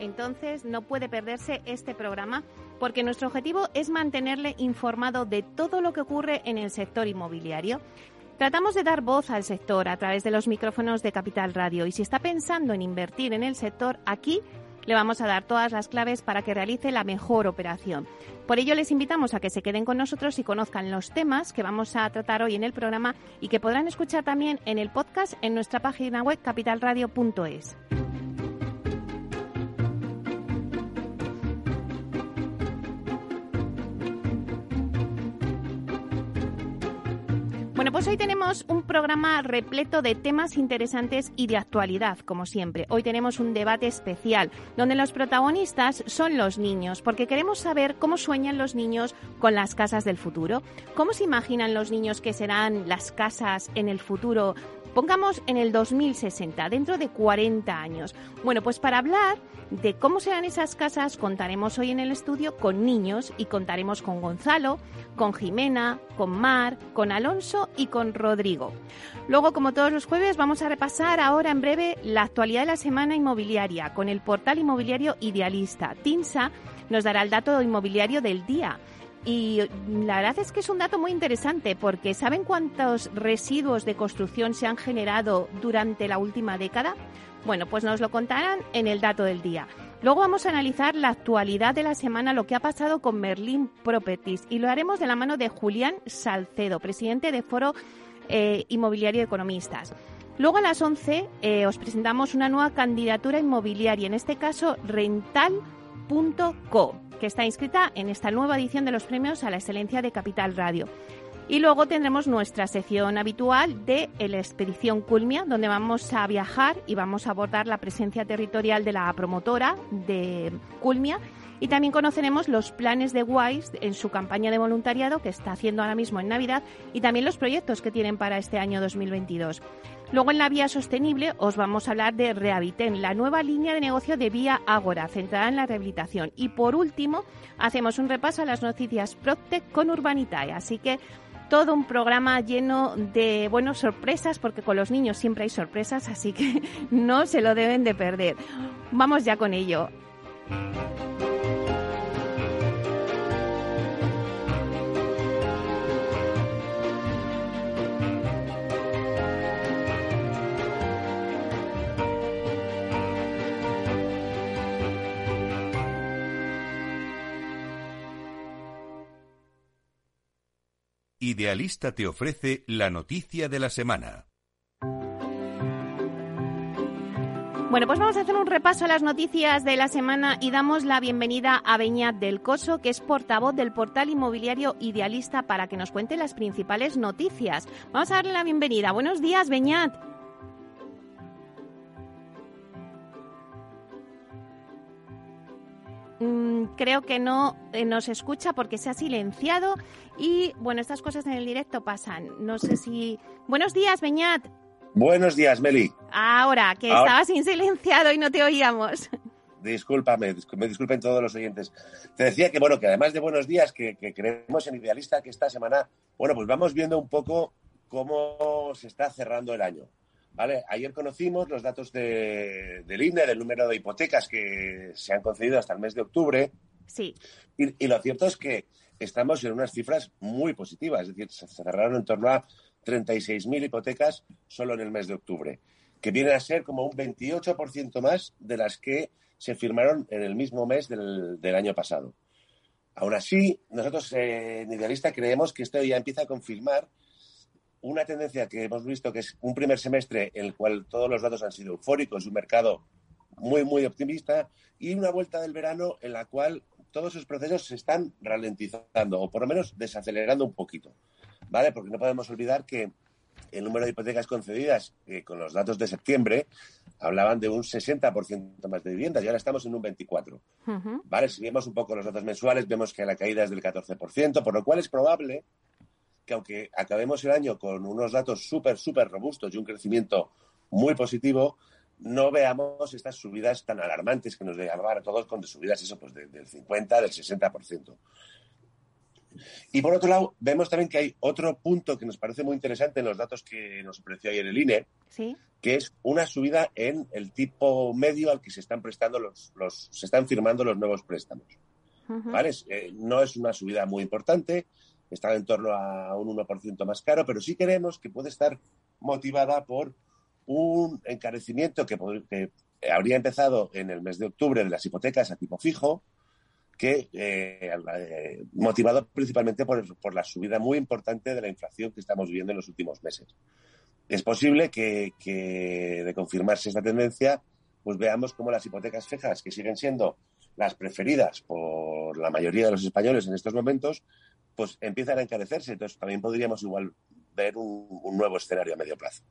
Entonces no puede perderse este programa porque nuestro objetivo es mantenerle informado de todo lo que ocurre en el sector inmobiliario. Tratamos de dar voz al sector a través de los micrófonos de Capital Radio y si está pensando en invertir en el sector, aquí le vamos a dar todas las claves para que realice la mejor operación. Por ello les invitamos a que se queden con nosotros y conozcan los temas que vamos a tratar hoy en el programa y que podrán escuchar también en el podcast en nuestra página web capitalradio.es. Pues hoy tenemos un programa repleto de temas interesantes y de actualidad, como siempre. Hoy tenemos un debate especial donde los protagonistas son los niños, porque queremos saber cómo sueñan los niños con las casas del futuro, cómo se imaginan los niños que serán las casas en el futuro Pongamos en el 2060, dentro de 40 años. Bueno, pues para hablar de cómo serán esas casas, contaremos hoy en el estudio con niños y contaremos con Gonzalo, con Jimena, con Mar, con Alonso y con Rodrigo. Luego, como todos los jueves, vamos a repasar ahora en breve la actualidad de la semana inmobiliaria con el portal inmobiliario Idealista. Tinsa nos dará el dato inmobiliario del día. Y la verdad es que es un dato muy interesante porque ¿saben cuántos residuos de construcción se han generado durante la última década? Bueno, pues nos lo contarán en el dato del día. Luego vamos a analizar la actualidad de la semana, lo que ha pasado con Merlin Properties y lo haremos de la mano de Julián Salcedo, presidente de Foro eh, Inmobiliario de Economistas. Luego a las 11 eh, os presentamos una nueva candidatura inmobiliaria, en este caso rental.co que está inscrita en esta nueva edición de los premios a la excelencia de Capital Radio. Y luego tendremos nuestra sección habitual de la expedición Culmia, donde vamos a viajar y vamos a abordar la presencia territorial de la promotora de Culmia. Y también conoceremos los planes de WISE en su campaña de voluntariado que está haciendo ahora mismo en Navidad y también los proyectos que tienen para este año 2022. Luego en la vía sostenible os vamos a hablar de Rehabiten, la nueva línea de negocio de Vía Ágora, centrada en la rehabilitación. Y por último, hacemos un repaso a las noticias Proctec con Urbanitae. Así que todo un programa lleno de buenas sorpresas, porque con los niños siempre hay sorpresas, así que no se lo deben de perder. Vamos ya con ello. Idealista te ofrece la noticia de la semana. Bueno, pues vamos a hacer un repaso a las noticias de la semana y damos la bienvenida a Beñat del Coso, que es portavoz del portal inmobiliario Idealista, para que nos cuente las principales noticias. Vamos a darle la bienvenida. Buenos días, Beñat. Mm, creo que no eh, nos escucha porque se ha silenciado y bueno, estas cosas en el directo pasan. No sé si... Buenos días, Beñat. Buenos días, Meli. Ahora, que estabas silenciado y no te oíamos. Discúlpame, me disculpen todos los oyentes. Te decía que, bueno, que además de buenos días, que, que creemos en Idealista que esta semana, bueno, pues vamos viendo un poco cómo se está cerrando el año. ¿Vale? Ayer conocimos los datos de, del INE, del número de hipotecas que se han concedido hasta el mes de octubre. Sí. Y, lo cierto es que estamos en unas cifras muy positivas, es decir, se cerraron en torno a 36.000 hipotecas solo en el mes de octubre, que viene a ser como un 28% más de las que se firmaron en el mismo mes del, del año pasado. Aún así, nosotros eh, en Idealista creemos que esto ya empieza a confirmar una tendencia que hemos visto que es un primer semestre en el cual todos los datos han sido eufóricos, un mercado muy, muy optimista, y una vuelta del verano en la cual todos esos procesos se están ralentizando o por lo menos desacelerando un poquito, ¿vale? Porque no podemos olvidar que el número de hipotecas concedidas eh, con los datos de septiembre hablaban de un 60% más de viviendas y ahora estamos en un 24%. ¿Vale? Si vemos un poco los datos mensuales, vemos que la caída es del 14%, por lo cual es probable que aunque acabemos el año con unos datos súper, súper robustos y un crecimiento muy positivo, no veamos estas subidas tan alarmantes que nos llevar a todos con subidas eso pues del 50, del 60%. Y por otro lado, vemos también que hay otro punto que nos parece muy interesante en los datos que nos ofreció ayer el INE, que es una subida en el tipo medio al que se están prestando los, los se están firmando los nuevos préstamos. ¿Vale? Eh, no es una subida muy importante, está en torno a un 1% más caro, pero sí creemos que puede estar motivada por un encarecimiento que, que habría empezado en el mes de octubre de las hipotecas a tipo fijo, que eh, eh, motivado principalmente por, la subida muy importante de la inflación que estamos viviendo en los últimos meses. Es posible que, de confirmarse esta tendencia, pues veamos cómo las hipotecas fijas, que siguen siendo las preferidas por la mayoría de los españoles en estos momentos, pues empiezan a encarecerse. Entonces también podríamos igual ver un, nuevo escenario a medio plazo.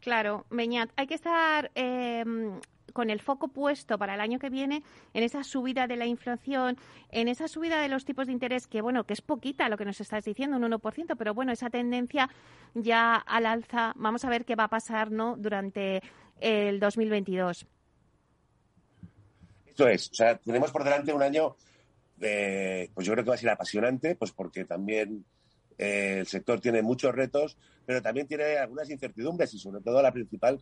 Claro, Beñat, hay que estar em, con el foco puesto para el año que viene en esa subida de la inflación, en esa subida de los tipos de interés, que bueno, que es poquita lo que nos estás diciendo, un 1%, pero bueno, esa tendencia ya al alza, vamos a ver qué va a pasar ¿no? durante el 2022. Eso es, o sea, tenemos por delante un año, de, pues yo creo que va a ser apasionante, pues porque también eh, el sector tiene muchos retos, pero también tiene algunas incertidumbres y sobre todo la principal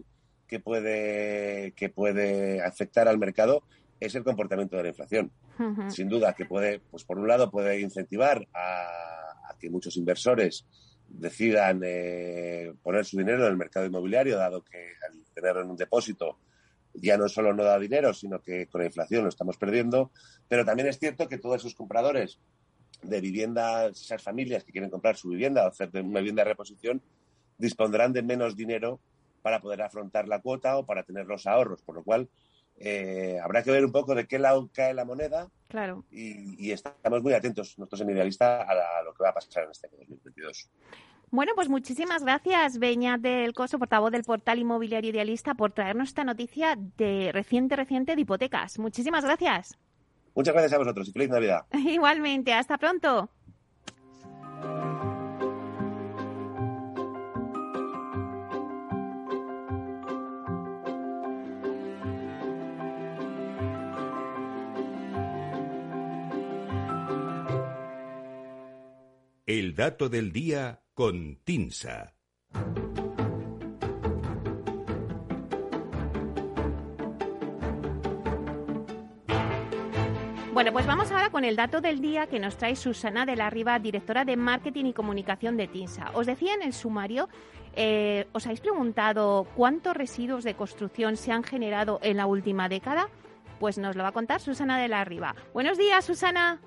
que puede, que puede afectar al mercado es el comportamiento de la inflación. Sin duda que puede, pues por un lado puede incentivar a, que muchos inversores decidan eh, poner su dinero en el mercado inmobiliario, dado que al tenerlo en un depósito ya no solo no da dinero, sino que con la inflación lo estamos perdiendo. Pero también es cierto que todos esos compradores de viviendas, esas familias que quieren comprar su vivienda o hacer una vivienda de reposición, dispondrán de menos dinero para poder afrontar la cuota o para tener los ahorros, por lo cual eh, habrá que ver un poco de qué lado cae la moneda. Claro. Y, estamos muy atentos nosotros en Idealista a, lo que va a pasar en este año 2022. Bueno, pues muchísimas gracias, Beña del Coso, portavoz del portal inmobiliario Idealista, por traernos esta noticia de reciente, reciente de hipotecas. Muchísimas gracias. Muchas gracias a vosotros y feliz Navidad. Igualmente, hasta pronto. El dato del día con Tinsa. Bueno, pues vamos ahora con el dato del día que nos trae Susana de la Riva, directora de Marketing y Comunicación de TINSA. Os decía en el sumario, eh, ¿os habéis preguntado cuántos residuos de construcción se han generado en la última década? Pues nos lo va a contar Susana de la Riva. Buenos días, Susana.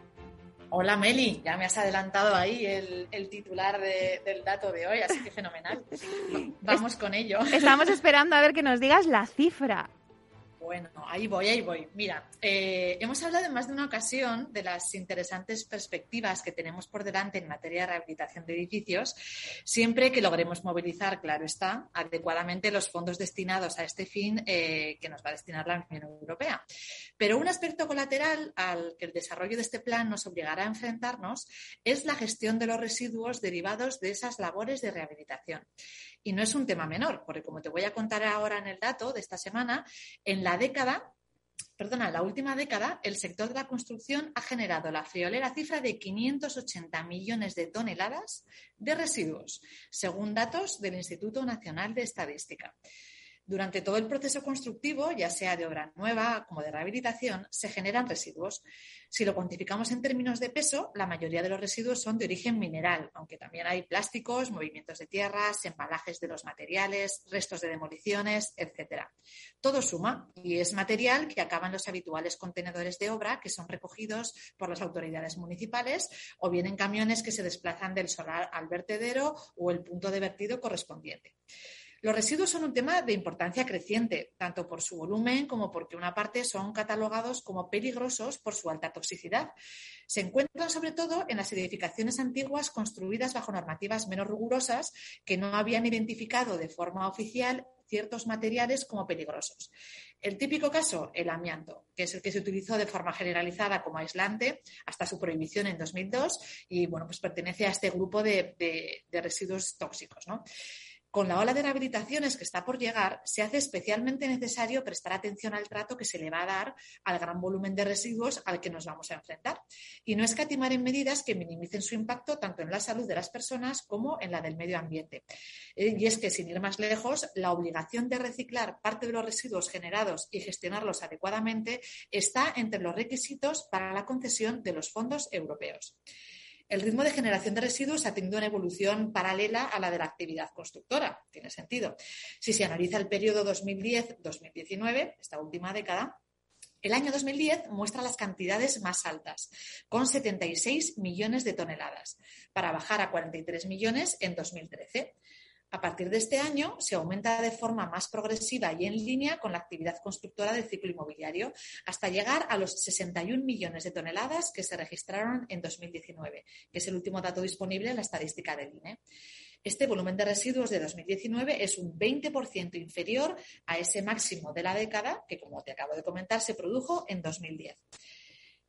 Hola Meli, ya me has adelantado ahí el, titular del dato de hoy, así que fenomenal. Vamos con ello. Estamos esperando a ver que nos digas la cifra. Bueno, ahí voy, ahí voy. Mira, eh, hemos hablado en más de una ocasión de las interesantes perspectivas que tenemos por delante en materia de rehabilitación de edificios, siempre que logremos movilizar, claro está, adecuadamente los fondos destinados a este fin eh, que nos va a destinar la Unión Europea. Pero un aspecto colateral al que el desarrollo de este plan nos obligará a enfrentarnos es la gestión de los residuos derivados de esas labores de rehabilitación. Y no es un tema menor, porque como te voy a contar ahora en el dato de esta semana, en la década, perdona, la última década, el sector de la construcción ha generado la friolera cifra de 580 millones de toneladas de residuos, según datos del Instituto Nacional de Estadística. Durante todo el proceso constructivo, ya sea de obra nueva como de rehabilitación, se generan residuos. Si lo cuantificamos en términos de peso, la mayoría de los residuos son de origen mineral, aunque también hay plásticos, movimientos de tierras, embalajes de los materiales, restos de demoliciones, etc. Todo suma y es material que acaba en los habituales contenedores de obra que son recogidos por las autoridades municipales o bien en camiones que se desplazan del solar al vertedero o el punto de vertido correspondiente. Los residuos son un tema de importancia creciente, tanto por su volumen como porque una parte son catalogados como peligrosos por su alta toxicidad. Se encuentran sobre todo en las edificaciones antiguas construidas bajo normativas menos rigurosas que no habían identificado de forma oficial ciertos materiales como peligrosos. El típico caso, el amianto, que es el que se utilizó de forma generalizada como aislante hasta su prohibición en 2002 y bueno, pues pertenece a este grupo de, de residuos tóxicos. ¿no? Con la ola de rehabilitaciones que está por llegar, se hace especialmente necesario prestar atención al trato que se le va a dar al gran volumen de residuos al que nos vamos a enfrentar y no escatimar en medidas que minimicen su impacto tanto en la salud de las personas como en la del medio ambiente. Eh, y es que, sin ir más lejos, la obligación de reciclar parte de los residuos generados y gestionarlos adecuadamente está entre los requisitos para la concesión de los fondos europeos. El ritmo de generación de residuos ha tenido una evolución paralela a la de la actividad constructora. Tiene sentido. Si se analiza el periodo 2010-2019, esta última década, el año 2010 muestra las cantidades más altas, con 76 millones de toneladas, para bajar a 43 millones en 2013. A partir de este año se aumenta de forma más progresiva y en línea con la actividad constructora del ciclo inmobiliario, hasta llegar a los 61 millones de toneladas que se registraron en 2019, que es el último dato disponible en la estadística del INE. Este volumen de residuos de 2019 es un 20% inferior a ese máximo de la década que, como te acabo de comentar, se produjo en 2010.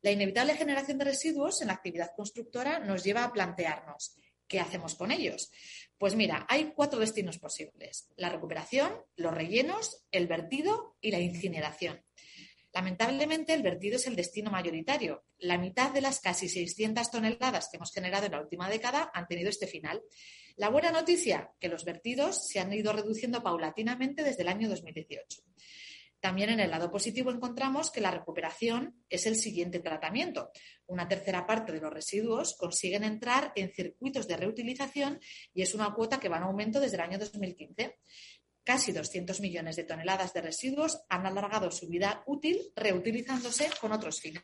La inevitable generación de residuos en la actividad constructora nos lleva a plantearnos ¿qué hacemos con ellos? Pues mira, hay cuatro destinos posibles. La recuperación, los rellenos, el vertido y la incineración. Lamentablemente, el vertido es el destino mayoritario. La mitad de las casi 600 toneladas que hemos generado en la última década han tenido este final. La buena noticia, que los vertidos se han ido reduciendo paulatinamente desde el año 2018. También en el lado positivo encontramos que la recuperación es el siguiente tratamiento. Una tercera parte de los residuos consiguen entrar en circuitos de reutilización y es una cuota que va en aumento desde el año 2015. Casi 200 millones de toneladas de residuos han alargado su vida útil reutilizándose con otros fines.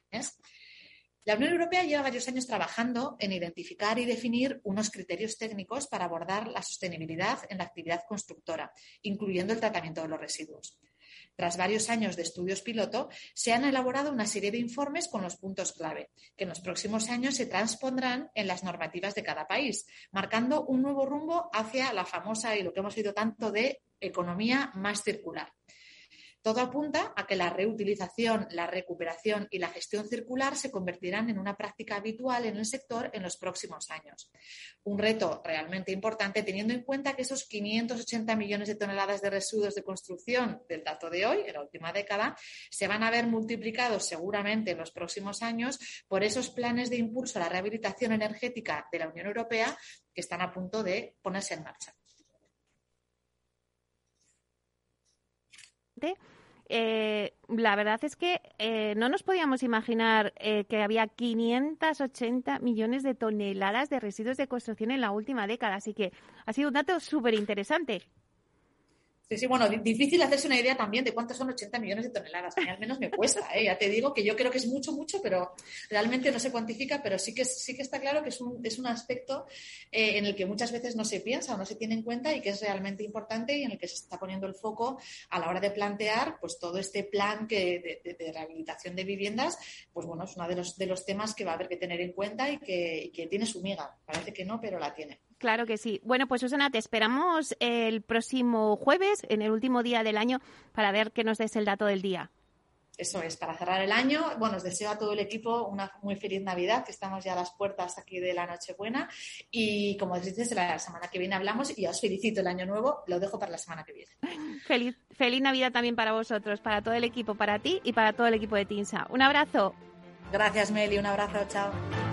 La Unión Europea lleva varios años trabajando en identificar y definir unos criterios técnicos para abordar la sostenibilidad en la actividad constructora, incluyendo el tratamiento de los residuos. Tras varios años de estudios piloto, se han elaborado una serie de informes con los puntos clave, que en los próximos años se transpondrán en las normativas de cada país, marcando un nuevo rumbo hacia la famosa y lo que hemos oído tanto de economía más circular. Todo apunta a que la reutilización, la recuperación y la gestión circular se convertirán en una práctica habitual en el sector en los próximos años. Un reto realmente importante teniendo en cuenta que esos 580 millones de toneladas de residuos de construcción del dato de hoy, en la última década, se van a ver multiplicados seguramente en los próximos años por esos planes de impulso a la rehabilitación energética de la Unión Europea que están a punto de ponerse en marcha. Eh, la verdad es que eh, no nos podíamos imaginar eh, que había 580 millones de toneladas de residuos de construcción en la última década, así que ha sido un dato súper interesante. Sí, sí, bueno, difícil hacerse una idea también de cuántos son 80 millones de toneladas. A mí al menos me cuesta, ¿eh? ya te digo que yo creo que es mucho, mucho, pero realmente no se cuantifica, pero sí que, sí que está claro que es un, es un aspecto eh, en el que muchas veces no se piensa o no se tiene en cuenta y que es realmente importante y en el que se está poniendo el foco a la hora de plantear pues todo este plan que, de, rehabilitación de viviendas, pues bueno, es uno de los, de los temas que va a haber que tener en cuenta y que, y que tiene su miga. Parece que no, pero la tiene. Claro que sí. Bueno, pues Susana, te esperamos el próximo jueves, en el último día del año, para ver que nos des el dato del día. Eso es, para cerrar el año. Bueno, os deseo a todo el equipo una muy feliz Navidad, que estamos ya a las puertas aquí de la Nochebuena. Y como dices, la semana que viene hablamos y os felicito el año nuevo. Lo dejo para la semana que viene. Feliz, feliz Navidad también para vosotros, para todo el equipo, para ti y para todo el equipo de TINSA. Un abrazo. Gracias, Meli. Un abrazo. Chao.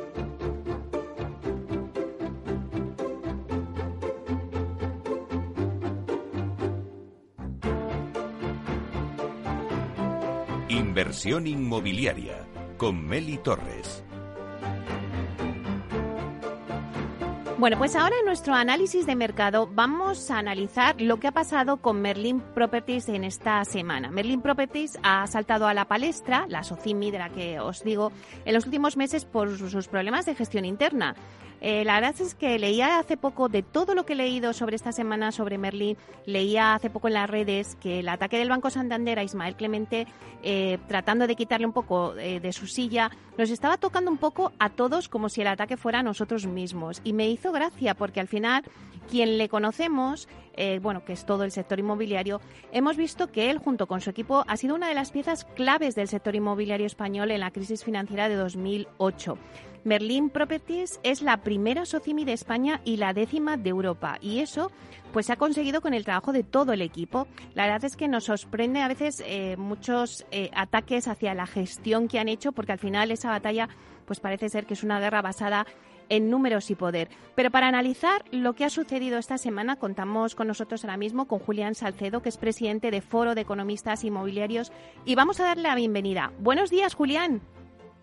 Inversión inmobiliaria con Meli Torres. Bueno, pues ahora en nuestro análisis de mercado vamos a analizar lo que ha pasado con Merlin Properties en esta semana. Merlin Properties ha saltado a la palestra, la SOCIMI de la que os digo, en los últimos meses por sus problemas de gestión interna. Eh, la verdad es que leía hace poco, de todo lo que he leído sobre esta semana sobre Merlin, leía hace poco en las redes que el ataque del Banco Santander a Ismael Clemente, eh, tratando de quitarle un poco eh, de su silla, nos estaba tocando un poco a todos como si el ataque fuera a nosotros mismos. Y me hizo gracia porque al final quien le conocemos, bueno, que es todo el sector inmobiliario, hemos visto que él, junto con su equipo, ha sido una de las piezas claves del sector inmobiliario español en la crisis financiera de 2008. Merlin Properties es la primera SOCIMI de España y la décima de Europa. Y eso pues se ha conseguido con el trabajo de todo el equipo. La verdad es que nos sorprende a veces eh, muchos eh, ataques hacia la gestión que han hecho, porque al final esa batalla pues parece ser que es una guerra basada en números y poder. Pero para analizar lo que ha sucedido esta semana, contamos con nosotros ahora mismo con Julián Salcedo, que es presidente de Foro de Economistas Inmobiliarios, y vamos a darle la bienvenida. Buenos días, Julián.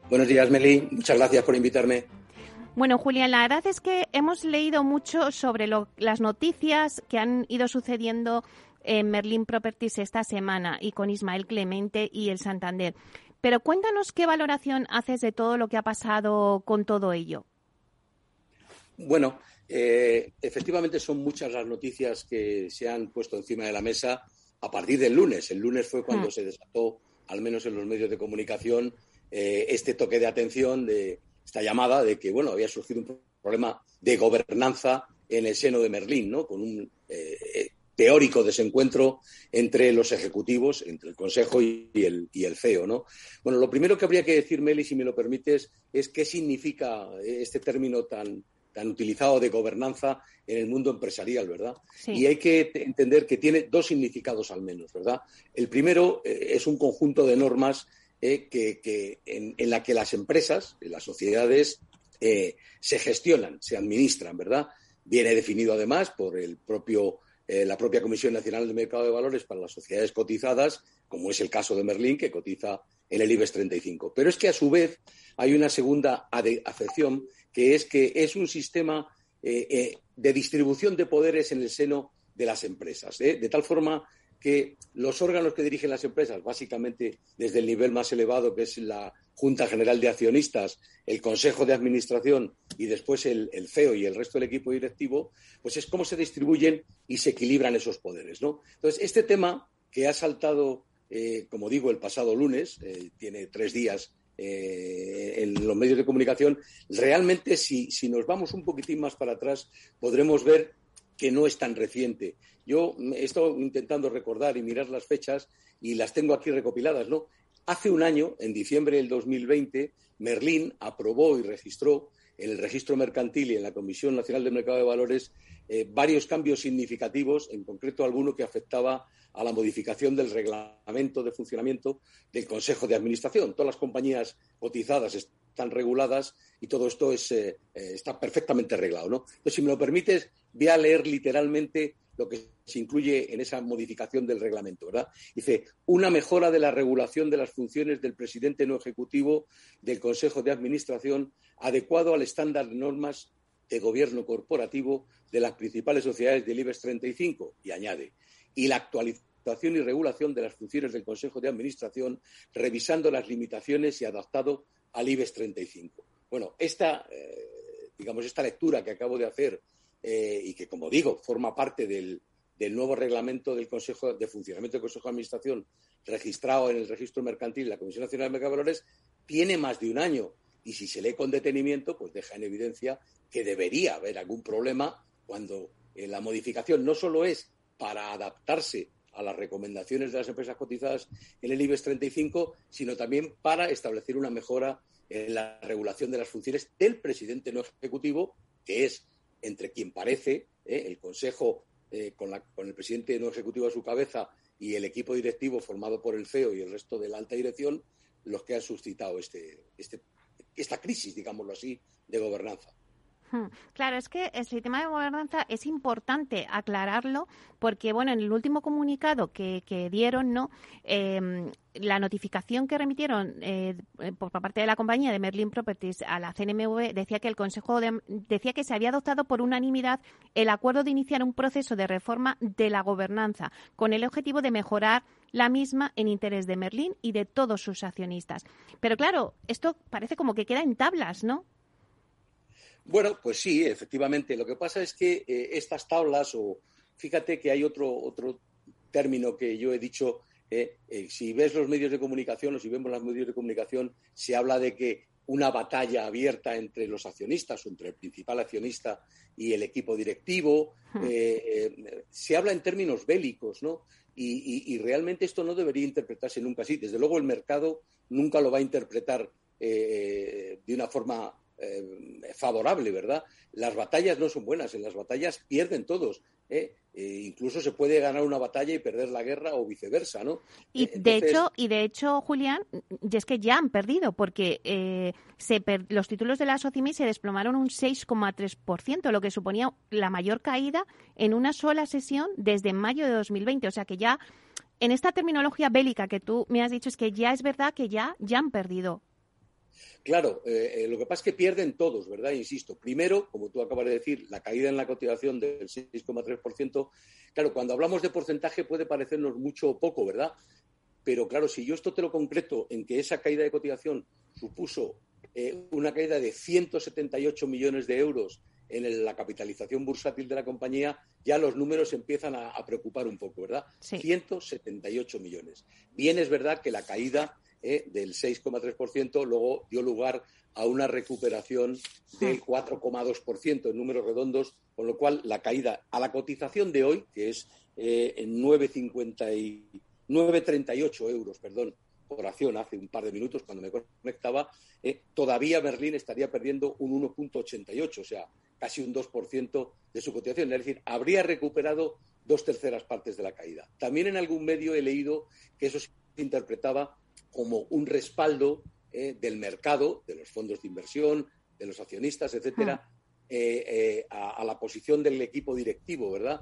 Buenos días, Meli. Muchas gracias por invitarme. Bueno, Julián, la verdad es que hemos leído mucho sobre las noticias que han ido sucediendo en Merlin Properties esta semana y con Ismael Clemente y el Santander. Pero cuéntanos qué valoración haces de todo lo que ha pasado con todo ello. Bueno, eh, efectivamente son muchas las noticias que se han puesto encima de la mesa a partir del lunes. El lunes fue cuando mm. se desató, al menos en los medios de comunicación, eh, este toque de atención, de esta llamada de que, bueno, había surgido un problema de gobernanza en el seno de Merlín, ¿no? Con un eh, teórico desencuentro entre los ejecutivos, entre el Consejo y el, y el CEO, ¿no? Bueno, lo primero que habría que decir, Meli, si me lo permites, es qué significa este término tan, tan utilizado de gobernanza en el mundo empresarial, ¿verdad? Y hay que entender que tiene dos significados al menos, ¿verdad? El primero eh, es un conjunto de normas eh, que, en, la que las empresas, las sociedades, eh, se gestionan, se administran, ¿verdad? Viene definido además por el propio, eh, la propia Comisión Nacional del Mercado de Valores para las sociedades cotizadas, como es el caso de Merlín, que cotiza en el IBEX 35. Pero es que a su vez hay una segunda afección, que es que es un sistema de distribución de poderes en el seno de las empresas, de tal forma que los órganos que dirigen las empresas, básicamente desde el nivel más elevado, que es la Junta General de Accionistas, el Consejo de Administración y después el, CEO y el resto del equipo directivo, pues es cómo se distribuyen y se equilibran esos poderes. ¿no? Entonces, este tema que ha saltado, eh, como digo, el pasado lunes, eh, tiene tres días eh, en los medios de comunicación, realmente si, si nos vamos un poquitín más para atrás, podremos ver que no es tan reciente. Yo he estado intentando recordar y mirar las fechas y las tengo aquí recopiladas, ¿no? Hace un año, en diciembre del 2020, Merlín aprobó y registró en el registro mercantil y en la Comisión Nacional del Mercado de Valores eh, varios cambios significativos, en concreto alguno que afectaba a la modificación del reglamento de funcionamiento del Consejo de Administración. Todas las compañías cotizadas están reguladas y todo esto es, eh, eh, está perfectamente arreglado. ¿no? Entonces, si me lo permites, voy a leer literalmente lo que se incluye en esa modificación del reglamento, ¿verdad? Dice, una mejora de la regulación de las funciones del presidente no ejecutivo del Consejo de Administración adecuado al estándar de normas de gobierno corporativo de las principales sociedades del IBEX 35 y añade, y la actualización y regulación de las funciones del Consejo de Administración revisando las limitaciones y adaptado al IBEX 35. Bueno, esta, eh, digamos, esta lectura que acabo de hacer eh, y que, como digo, forma parte del, nuevo reglamento del Consejo de Funcionamiento del Consejo de Administración registrado en el registro mercantil de la Comisión Nacional de Mercado de Valores, tiene más de un año. Y si se lee con detenimiento, pues deja en evidencia que debería haber algún problema cuando eh, la modificación no solo es para adaptarse a las recomendaciones de las empresas cotizadas en el IBEX 35, sino también para establecer una mejora en la regulación de las funciones del presidente no ejecutivo, que es entre quien parece, ¿eh? el Consejo eh, con, el presidente no ejecutivo a su cabeza y el equipo directivo formado por el CEO y el resto de la alta dirección, los que han suscitado este, este, esta crisis, digámoslo así, de gobernanza. Claro, es que el sistema de gobernanza es importante aclararlo porque, bueno, en el último comunicado que, dieron, ¿no? Em, la notificación que remitieron eh, por parte de la compañía de Merlin Properties a la CNMV decía que el Consejo decía que se había adoptado por unanimidad el acuerdo de iniciar un proceso de reforma de la gobernanza con el objetivo de mejorar la misma en interés de Merlin y de todos sus accionistas. Pero claro, esto parece como que queda en tablas, ¿no? Bueno, pues sí, efectivamente. Lo que pasa es que eh, estas tablas, o fíjate que hay otro, otro término que yo he dicho, eh, eh, si ves los medios de comunicación o si vemos los medios de comunicación, se habla de que una batalla abierta entre los accionistas, entre el principal accionista y el equipo directivo. Hmm. se habla en términos bélicos, ¿no? Y, y, realmente esto no debería interpretarse nunca así. Desde luego el mercado nunca lo va a interpretar de una forma eh, favorable, ¿verdad? Las batallas no son buenas, en las batallas pierden todos. ¿eh? E incluso se puede ganar una batalla y perder la guerra o viceversa, ¿no? Y eh, de hecho, y de hecho, Julián, y es que ya han perdido porque se los títulos de la Socimi se desplomaron un 6,3%, lo que suponía la mayor caída en una sola sesión desde mayo de 2020. O sea que ya en esta terminología bélica que tú me has dicho es que ya es verdad que ya ya han perdido Claro, eh, eh, lo que pasa es que pierden todos, ¿verdad? Insisto, primero, como tú acabas de decir, la caída en la cotización del 6,3%. Claro, cuando hablamos de porcentaje puede parecernos mucho o poco, ¿verdad? Pero claro, si yo esto te lo concreto en que esa caída de cotización supuso eh, una caída de 178 millones de euros en la capitalización bursátil de la compañía, ya los números empiezan a, preocupar un poco, ¿verdad? 178 millones. Bien es verdad que la caída ¿eh? del 6,3%, luego dio lugar a una recuperación del 4,2% en números redondos, con lo cual la caída a la cotización de hoy, que es eh, en 9,38 euros, perdón, por acción hace un par de minutos cuando me conectaba, eh, todavía Berlín estaría perdiendo un 1,88, o sea, casi un 2% de su cotización. Es decir, habría recuperado dos terceras partes de la caída. También en algún medio he leído que eso se interpretaba como un respaldo eh, del mercado, de los fondos de inversión, de los accionistas, etcétera, ah. eh, eh, a, la posición del equipo directivo, ¿verdad?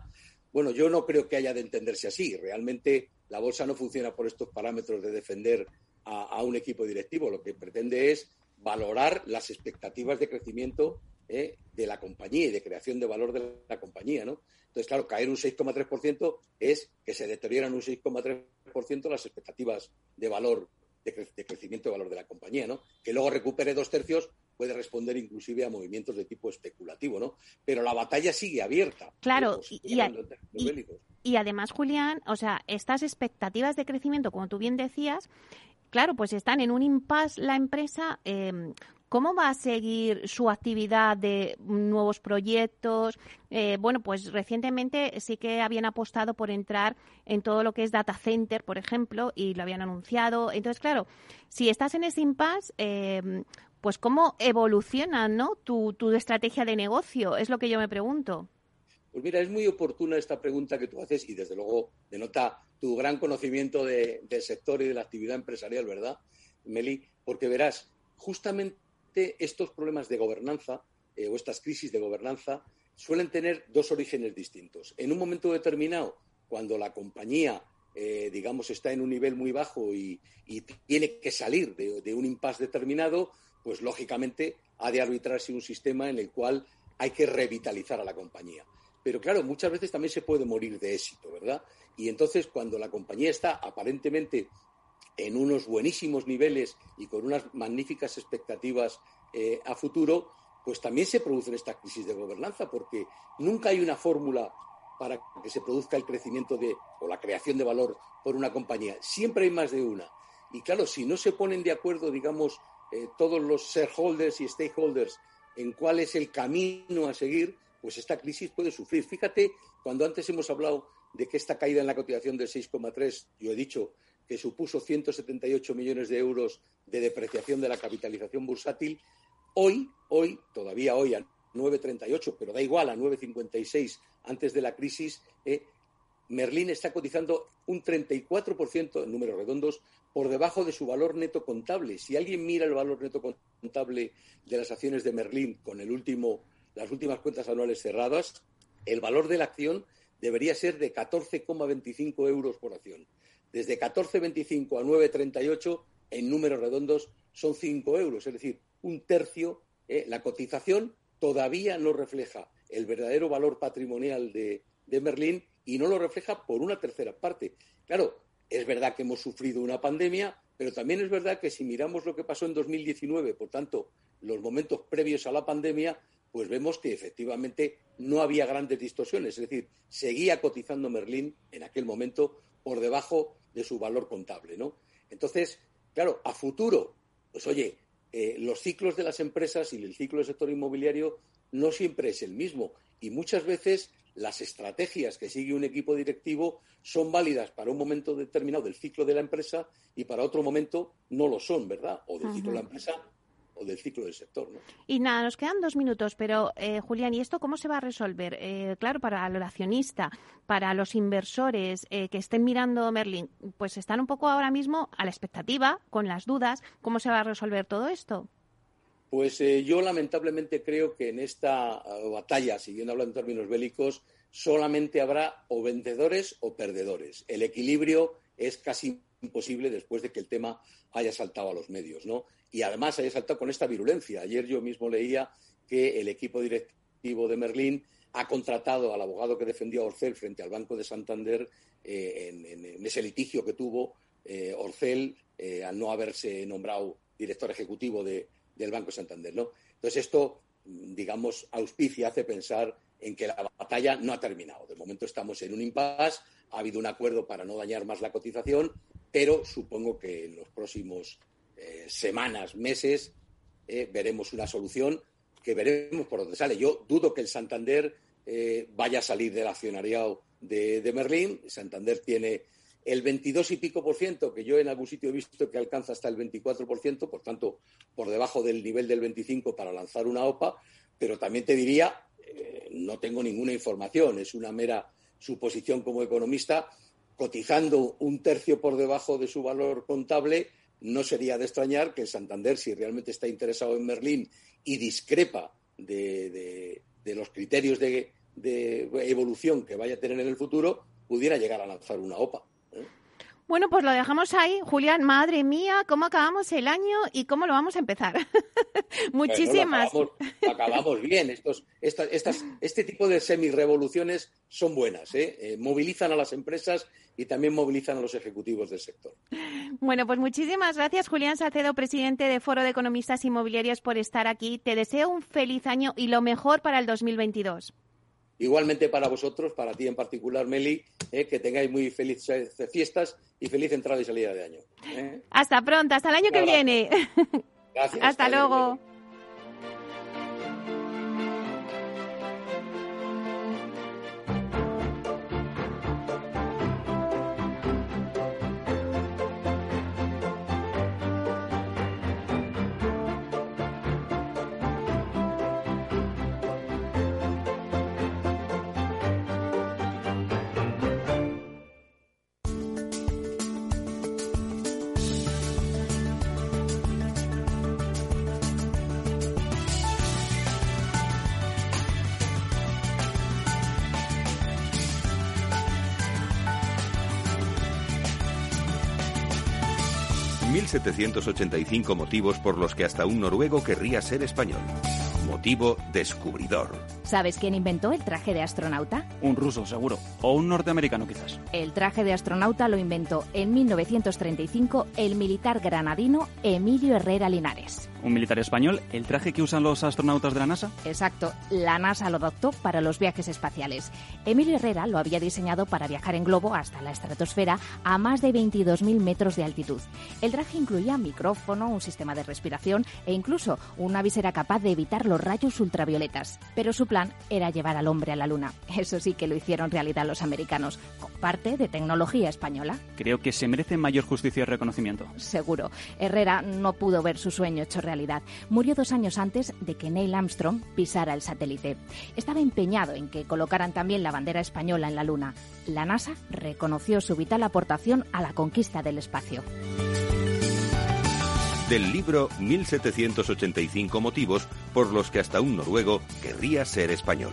Bueno, yo no creo que haya de entenderse así. Realmente la bolsa no funciona por estos parámetros de defender a, un equipo directivo. Lo que pretende es valorar las expectativas de crecimiento de la compañía y de creación de valor de la compañía, ¿no? Entonces, claro, caer un 6,3% es que se deterioran un 6,3% las expectativas de valor, de, crecimiento de valor de la compañía, ¿no? Que luego recupere dos tercios puede responder inclusive a movimientos de tipo especulativo, ¿no? Pero la batalla sigue abierta. Claro, y, y, además, Julián, o sea, estas expectativas de crecimiento, como tú bien decías, claro, pues están en un impasse la empresa eh, ¿Cómo va a seguir su actividad de nuevos proyectos? Eh, bueno, pues recientemente sí que habían apostado por entrar en todo lo que es data center, por ejemplo, y lo habían anunciado. Entonces, claro, si estás en ese impasse, eh, pues cómo evoluciona ¿no? tu, estrategia de negocio, es lo que yo me pregunto. Pues mira, es muy oportuna esta pregunta que tú haces y desde luego denota tu gran conocimiento del sector y de la actividad empresarial, ¿verdad, Meli? Porque verás, justamente estos problemas de gobernanza eh, o estas crisis de gobernanza suelen tener dos orígenes distintos. En un momento determinado, cuando la compañía, eh, digamos, está en un nivel muy bajo y, tiene que salir de, un impasse determinado, pues lógicamente ha de arbitrarse un sistema en el cual hay que revitalizar a la compañía. Pero claro, muchas veces también se puede morir de éxito, ¿verdad? Y entonces, cuando la compañía está aparentemente en unos buenísimos niveles y con unas magníficas expectativas eh, a futuro, pues también se producen estas crisis de gobernanza, porque nunca hay una fórmula para que se produzca el crecimiento de, o la creación de valor por una compañía. Siempre hay más de una. Y claro, si no se ponen de acuerdo, digamos, eh, todos los shareholders y stakeholders en cuál es el camino a seguir, pues esta crisis puede sufrir. Fíjate, cuando antes hemos hablado de que esta caída en la cotización del 6,3, yo he dicho que supuso 178 millones de euros de depreciación de la capitalización bursátil, hoy, hoy, todavía hoy a 9,38, pero da igual, a 9,56 antes de la crisis, eh, Merlín está cotizando un 34% en números redondos por debajo de su valor neto contable. Si alguien mira el valor neto contable de las acciones de Merlín con el último las últimas cuentas anuales cerradas, el valor de la acción debería ser de 14,25 euros por acción. Desde 14,25 a 9,38 en números redondos son 5 euros, es decir, un tercio. ¿eh? la cotización todavía no refleja el verdadero valor patrimonial de, de Merlín y no lo refleja por una tercera parte. Claro, es verdad que hemos sufrido una pandemia, pero también es verdad que si miramos lo que pasó en 2019, por tanto, los momentos previos a la pandemia, pues vemos que efectivamente no había grandes distorsiones. Es decir, seguía cotizando Merlín en aquel momento por debajo de su valor contable, ¿no? Entonces, claro, a futuro, pues oye, eh, los ciclos de las empresas y el ciclo del sector inmobiliario no siempre es el mismo. Y muchas veces las estrategias que sigue un equipo directivo son válidas para un momento determinado del ciclo de la empresa y para otro momento no lo son, ¿verdad? O del ciclo de la empresa o del ciclo del sector. ¿no? Y nada, nos quedan dos minutos, pero eh, Julián, ¿y esto cómo se va a resolver? Eh, claro, para el accionista, para los inversores eh, que estén mirando Merlin, pues están un poco ahora mismo a la expectativa, con las dudas, ¿cómo se va a resolver todo esto? Pues yo lamentablemente creo que en esta batalla, siguiendo hablando en términos bélicos, solamente habrá o vencedores o perdedores. El equilibrio es casi imposible después de que el tema haya saltado a los medios, ¿no? Y además haya saltado con esta virulencia. Ayer yo mismo leía que el equipo directivo de Merlín ha contratado al abogado que defendió a Orcel frente al Banco de Santander eh, en, ese litigio que tuvo eh, Orcel eh, al no haberse nombrado director ejecutivo del Banco de Santander. ¿no? Entonces, esto, digamos, auspicia, hace pensar en que la batalla no ha terminado. De momento estamos en un impasse, ha habido un acuerdo para no dañar más la cotización, pero supongo que en los próximos eh, semanas, meses, eh, veremos una solución que veremos por dónde sale. Yo dudo que el Santander eh, vaya a salir del accionariado de, de, Merlín. Santander tiene el 22 y pico por ciento, que yo en algún sitio he visto que alcanza hasta el 24 por ciento, por tanto, por debajo del nivel del 25 para lanzar una OPA. Pero también te diría, no tengo ninguna información, es una mera suposición como economista, cotizando un tercio por debajo de su valor contable, no sería de extrañar que Santander, si realmente está interesado en Merlín y discrepa de, los criterios de, evolución que vaya a tener en el futuro, pudiera llegar a lanzar una OPA. Bueno, pues lo dejamos ahí. Julián, madre mía, ¿cómo acabamos el año y cómo lo vamos a empezar? Muchísimas. acabamos, bien. Estos, estas, este tipo de semi-revoluciones son buenas. ¿eh? ¿eh? movilizan a las empresas y también movilizan a los ejecutivos del sector. Bueno, pues muchísimas gracias, Julián Salcedo, presidente de Foro de Economistas Inmobiliarios, por estar aquí. Te deseo un feliz año y lo mejor para el 2022. Igualmente para vosotros, para ti en particular, Meli, eh, que tengáis muy felices fiestas y feliz entrada y salida de año. Eh. Hasta pronto, hasta el año que viene. Gracias. hasta, luego. 1785 motivos por los que hasta un noruego querría ser español. Motivo descubridor. ¿Sabes quién inventó el traje de astronauta? Un ruso, seguro. O un norteamericano, quizás. El traje de astronauta lo inventó en 1935 el militar granadino Emilio Herrera Linares. ¿Un militar español? ¿El traje que usan los astronautas de la NASA? Exacto. La NASA lo adoptó para los viajes espaciales. Emilio Herrera lo había diseñado para viajar en globo hasta la estratosfera a más de 22.000 metros de altitud. El traje incluía micrófono, un sistema de respiración e incluso una visera capaz de evitar los rayos ultravioletas. Pero su plan era llevar al hombre a la Luna. Eso sí que lo hicieron realidad los americanos, con parte de tecnología española. Creo que se merece mayor justicia y reconocimiento. Seguro. Herrera no pudo ver su sueño hecho Murió dos años antes de que Neil Armstrong pisara el satélite. Estaba empeñado en que colocaran también la bandera española en la Luna. La NASA reconoció su vital aportación a la conquista del espacio. del libro 1785 motivos por los que hasta un noruego querría ser español.